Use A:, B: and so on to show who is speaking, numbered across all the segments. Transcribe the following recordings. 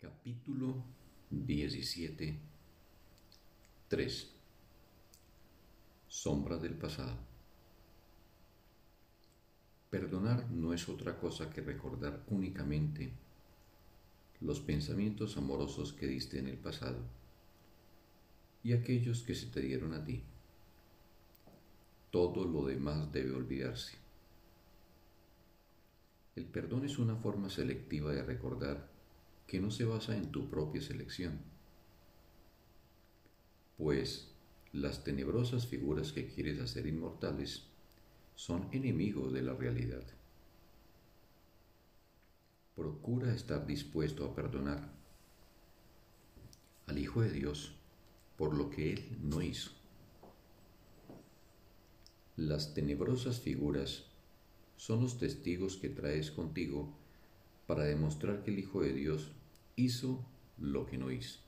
A: Capítulo 17 3 Sombra del pasado Perdonar no es otra cosa que recordar únicamente los pensamientos amorosos que diste en el pasado y aquellos que se te dieron a ti. Todo lo demás debe olvidarse. El perdón es una forma selectiva de recordar que no se basa en tu propia selección, pues las tenebrosas figuras que quieres hacer inmortales son enemigos de la realidad. Procura estar dispuesto a perdonar al Hijo de Dios por lo que Él no hizo. Las tenebrosas figuras son los testigos que traes contigo para demostrar que el Hijo de Dios hizo lo que no hizo.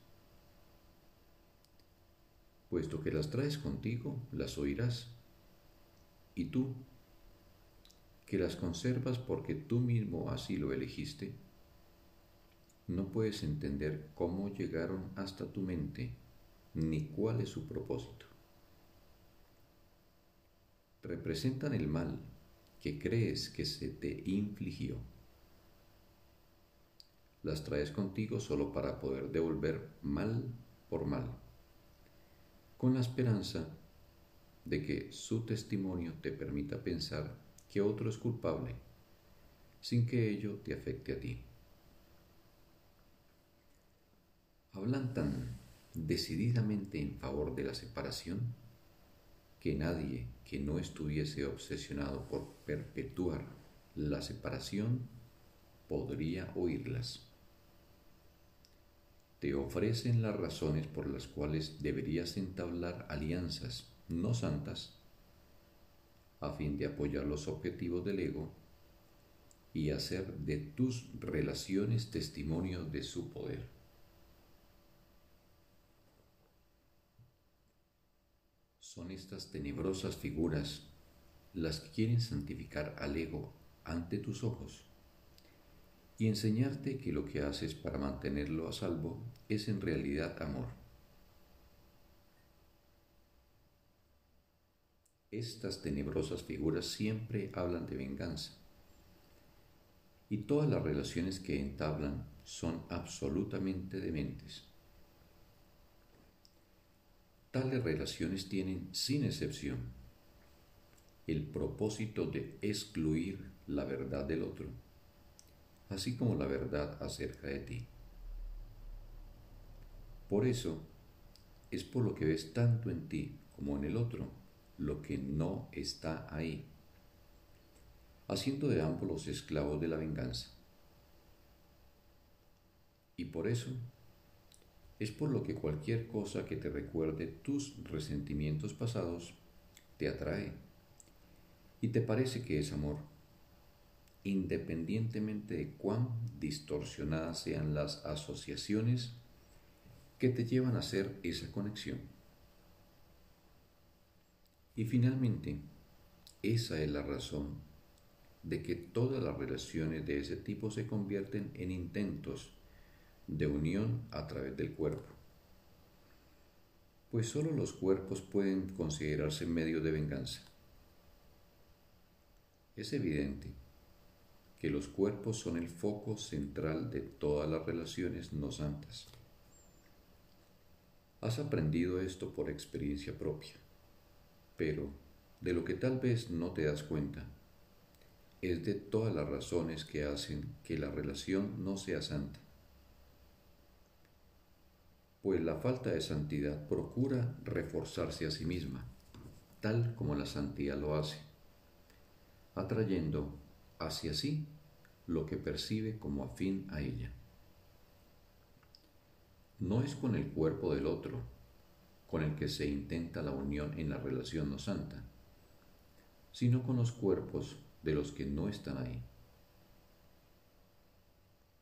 A: Puesto que las traes contigo, las oirás. Y tú, que las conservas porque tú mismo así lo elegiste, no puedes entender cómo llegaron hasta tu mente ni cuál es su propósito. Representan el mal que crees que se te infligió las traes contigo solo para poder devolver mal por mal, con la esperanza de que su testimonio te permita pensar que otro es culpable, sin que ello te afecte a ti. Hablan tan decididamente en favor de la separación que nadie que no estuviese obsesionado por perpetuar la separación podría oírlas te ofrecen las razones por las cuales deberías entablar alianzas no santas a fin de apoyar los objetivos del ego y hacer de tus relaciones testimonio de su poder. Son estas tenebrosas figuras las que quieren santificar al ego ante tus ojos y enseñarte que lo que haces para mantenerlo a salvo es en realidad amor. Estas tenebrosas figuras siempre hablan de venganza y todas las relaciones que entablan son absolutamente dementes. Tales relaciones tienen, sin excepción, el propósito de excluir la verdad del otro así como la verdad acerca de ti. Por eso es por lo que ves tanto en ti como en el otro lo que no está ahí, haciendo de ambos los esclavos de la venganza. Y por eso es por lo que cualquier cosa que te recuerde tus resentimientos pasados te atrae y te parece que es amor independientemente de cuán distorsionadas sean las asociaciones que te llevan a hacer esa conexión. Y finalmente, esa es la razón de que todas las relaciones de ese tipo se convierten en intentos de unión a través del cuerpo. Pues solo los cuerpos pueden considerarse medios de venganza. Es evidente que los cuerpos son el foco central de todas las relaciones no santas. Has aprendido esto por experiencia propia, pero de lo que tal vez no te das cuenta es de todas las razones que hacen que la relación no sea santa. Pues la falta de santidad procura reforzarse a sí misma, tal como la santidad lo hace, atrayendo hacia sí lo que percibe como afín a ella. No es con el cuerpo del otro con el que se intenta la unión en la relación no santa, sino con los cuerpos de los que no están ahí.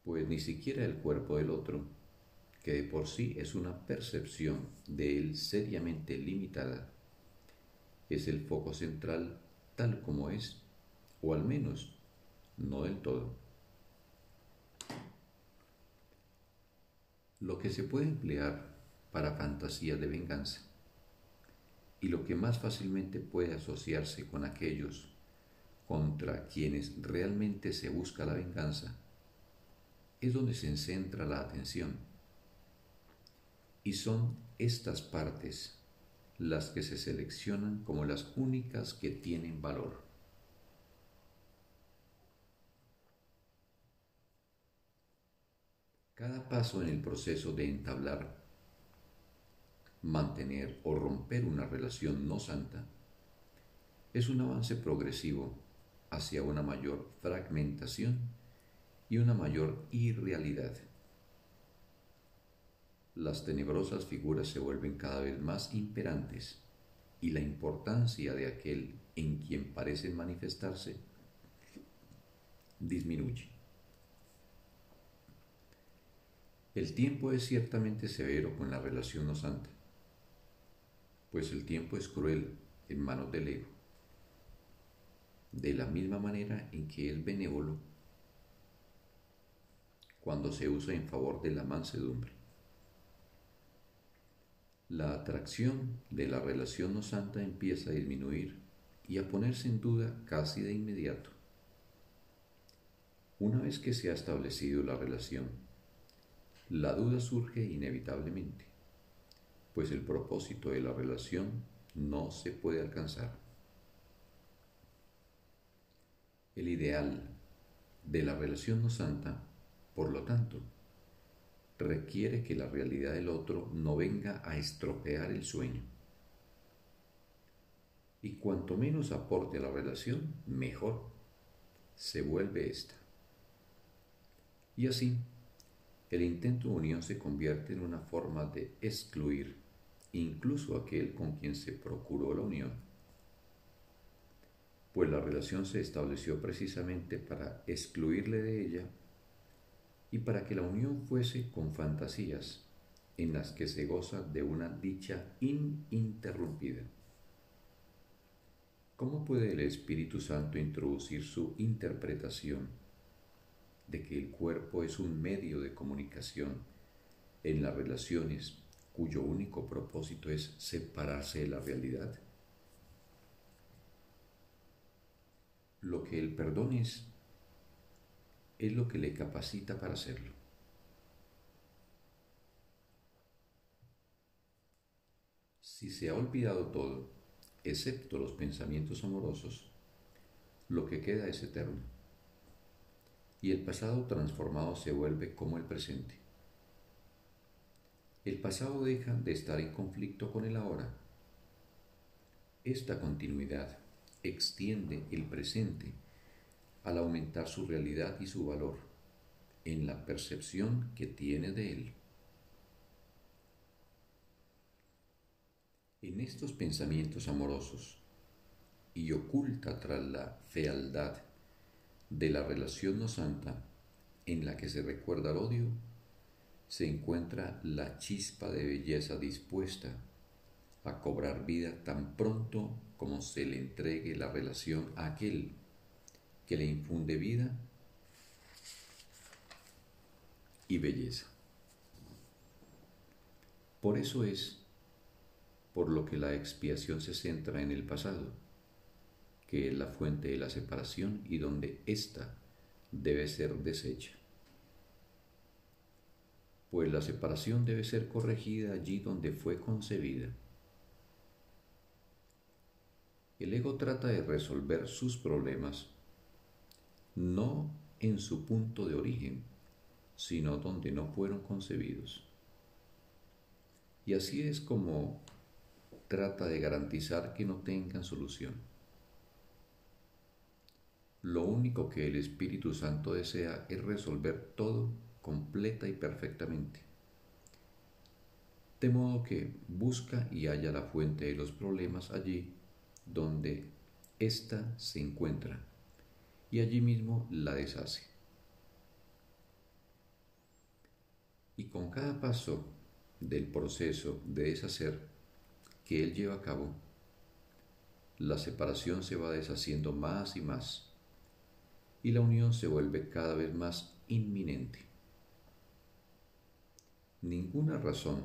A: Pues ni siquiera el cuerpo del otro, que de por sí es una percepción de él seriamente limitada, es el foco central tal como es, o al menos no del todo. Lo que se puede emplear para fantasías de venganza y lo que más fácilmente puede asociarse con aquellos contra quienes realmente se busca la venganza, es donde se centra la atención. Y son estas partes las que se seleccionan como las únicas que tienen valor. Cada paso en el proceso de entablar, mantener o romper una relación no santa es un avance progresivo hacia una mayor fragmentación y una mayor irrealidad. Las tenebrosas figuras se vuelven cada vez más imperantes y la importancia de aquel en quien parecen manifestarse disminuye. El tiempo es ciertamente severo con la relación no santa, pues el tiempo es cruel en manos del ego, de la misma manera en que es benévolo cuando se usa en favor de la mansedumbre. La atracción de la relación no santa empieza a disminuir y a ponerse en duda casi de inmediato. Una vez que se ha establecido la relación, la duda surge inevitablemente, pues el propósito de la relación no se puede alcanzar. El ideal de la relación no santa, por lo tanto, requiere que la realidad del otro no venga a estropear el sueño. Y cuanto menos aporte a la relación, mejor se vuelve esta. Y así, el intento de unión se convierte en una forma de excluir incluso aquel con quien se procuró la unión, pues la relación se estableció precisamente para excluirle de ella y para que la unión fuese con fantasías en las que se goza de una dicha ininterrumpida. ¿Cómo puede el Espíritu Santo introducir su interpretación de que el cuerpo es un medio de comunicación en las relaciones cuyo único propósito es separarse de la realidad. Lo que el perdón es, es lo que le capacita para hacerlo. Si se ha olvidado todo, excepto los pensamientos amorosos, lo que queda es eterno y el pasado transformado se vuelve como el presente. El pasado deja de estar en conflicto con el ahora. Esta continuidad extiende el presente al aumentar su realidad y su valor en la percepción que tiene de él. En estos pensamientos amorosos y oculta tras la fealdad de la relación no santa en la que se recuerda el odio, se encuentra la chispa de belleza dispuesta a cobrar vida tan pronto como se le entregue la relación a aquel que le infunde vida y belleza. Por eso es por lo que la expiación se centra en el pasado que es la fuente de la separación y donde ésta debe ser deshecha. Pues la separación debe ser corregida allí donde fue concebida. El ego trata de resolver sus problemas no en su punto de origen, sino donde no fueron concebidos. Y así es como trata de garantizar que no tengan solución. Lo único que el Espíritu Santo desea es resolver todo completa y perfectamente. De modo que busca y halla la fuente de los problemas allí donde ésta se encuentra y allí mismo la deshace. Y con cada paso del proceso de deshacer que él lleva a cabo, la separación se va deshaciendo más y más y la unión se vuelve cada vez más inminente. ninguna razón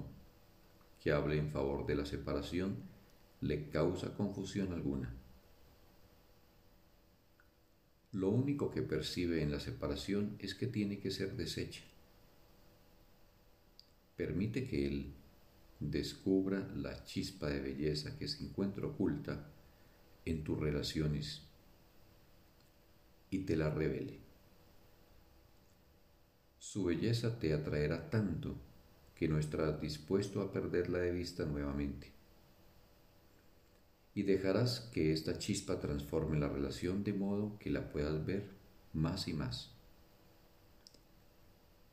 A: que hable en favor de la separación le causa confusión alguna. Lo único que percibe en la separación es que tiene que ser deshecha. Permite que él descubra la chispa de belleza que se encuentra oculta en tus relaciones y te la revele. Su belleza te atraerá tanto que no estarás dispuesto a perderla de vista nuevamente. Y dejarás que esta chispa transforme la relación de modo que la puedas ver más y más.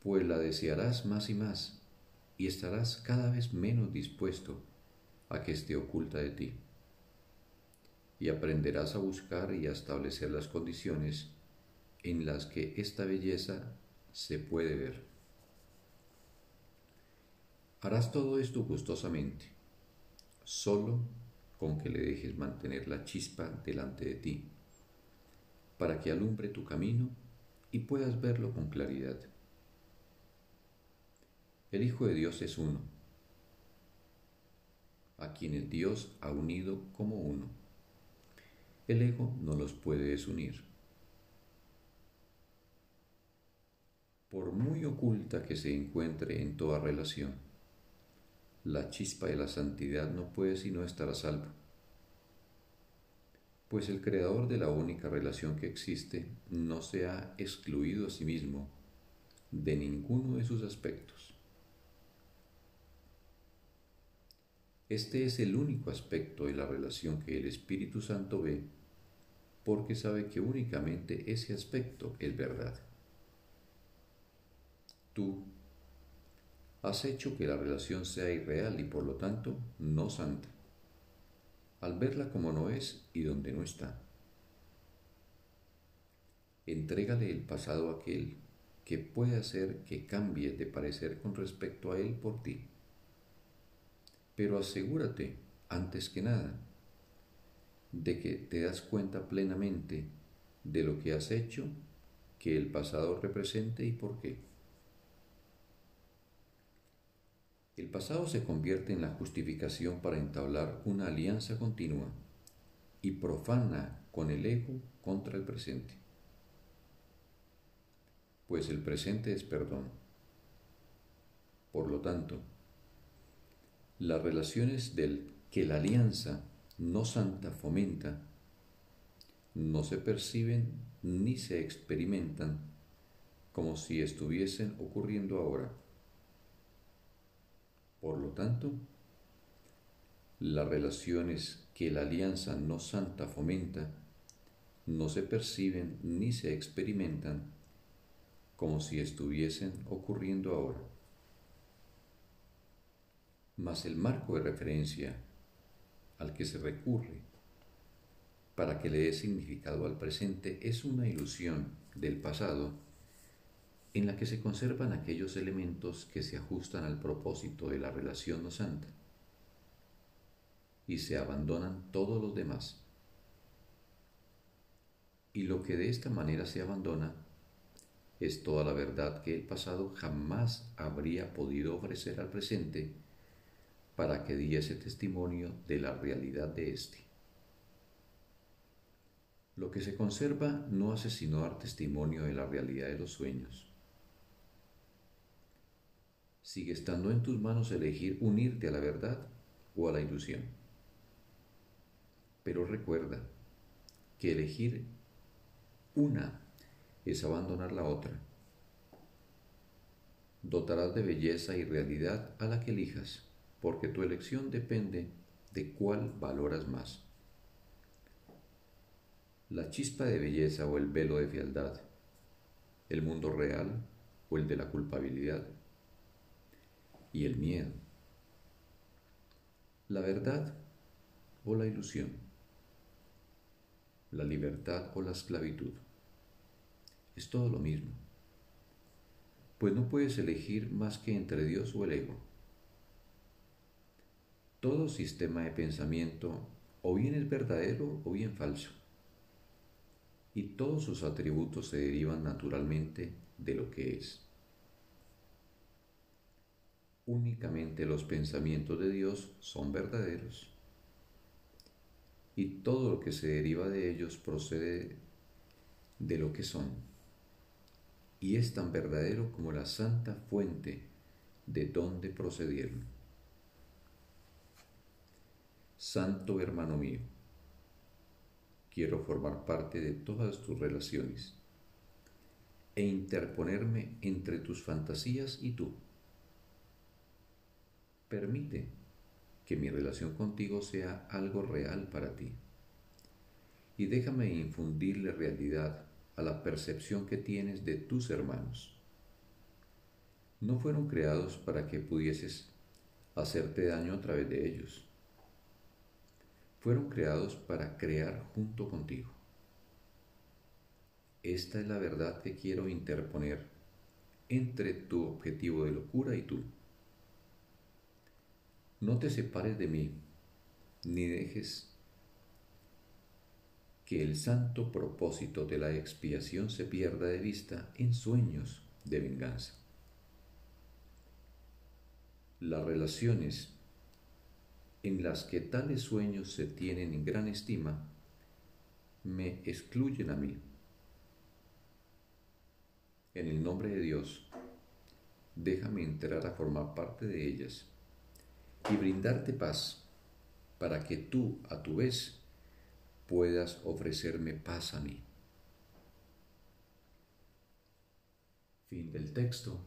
A: Pues la desearás más y más y estarás cada vez menos dispuesto a que esté oculta de ti. Y aprenderás a buscar y a establecer las condiciones en las que esta belleza se puede ver. Harás todo esto gustosamente, solo con que le dejes mantener la chispa delante de ti, para que alumbre tu camino y puedas verlo con claridad. El Hijo de Dios es uno, a quienes Dios ha unido como uno. El ego no los puede desunir. Por muy oculta que se encuentre en toda relación, la chispa de la santidad no puede sino estar a salvo. Pues el creador de la única relación que existe no se ha excluido a sí mismo de ninguno de sus aspectos. Este es el único aspecto de la relación que el Espíritu Santo ve porque sabe que únicamente ese aspecto es verdad. Tú has hecho que la relación sea irreal y por lo tanto no santa, al verla como no es y donde no está. Entrégale el pasado a aquel que puede hacer que cambie de parecer con respecto a él por ti pero asegúrate, antes que nada, de que te das cuenta plenamente de lo que has hecho, que el pasado represente y por qué. El pasado se convierte en la justificación para entablar una alianza continua y profana con el ego contra el presente. Pues el presente es perdón. Por lo tanto, las relaciones del que la alianza no santa fomenta no se perciben ni se experimentan como si estuviesen ocurriendo ahora. Por lo tanto, las relaciones que la alianza no santa fomenta no se perciben ni se experimentan como si estuviesen ocurriendo ahora. Mas el marco de referencia al que se recurre para que le dé significado al presente es una ilusión del pasado en la que se conservan aquellos elementos que se ajustan al propósito de la relación no santa y se abandonan todos los demás. Y lo que de esta manera se abandona es toda la verdad que el pasado jamás habría podido ofrecer al presente para que diese testimonio de la realidad de éste. Lo que se conserva no hace sino dar testimonio de la realidad de los sueños. Sigue estando en tus manos elegir unirte a la verdad o a la ilusión. Pero recuerda que elegir una es abandonar la otra. Dotarás de belleza y realidad a la que elijas porque tu elección depende de cuál valoras más. La chispa de belleza o el velo de fialdad, el mundo real o el de la culpabilidad y el miedo, la verdad o la ilusión, la libertad o la esclavitud. Es todo lo mismo, pues no puedes elegir más que entre Dios o el ego. Todo sistema de pensamiento o bien es verdadero o bien falso, y todos sus atributos se derivan naturalmente de lo que es. Únicamente los pensamientos de Dios son verdaderos y todo lo que se deriva de ellos procede de lo que son y es tan verdadero como la santa fuente de donde procedieron. Santo hermano mío, quiero formar parte de todas tus relaciones e interponerme entre tus fantasías y tú. Permite que mi relación contigo sea algo real para ti y déjame infundirle realidad a la percepción que tienes de tus hermanos. No fueron creados para que pudieses hacerte daño a través de ellos. Fueron creados para crear junto contigo. Esta es la verdad que quiero interponer entre tu objetivo de locura y tú. No te separes de mí, ni dejes que el santo propósito de la expiación se pierda de vista en sueños de venganza. Las relaciones en las que tales sueños se tienen en gran estima me excluyen a mí. En el nombre de Dios, déjame entrar a formar parte de ellas y brindarte paz para que tú, a tu vez, puedas ofrecerme paz a mí. Fin del texto.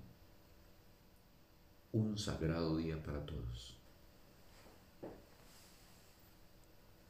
A: Un sagrado día para todos.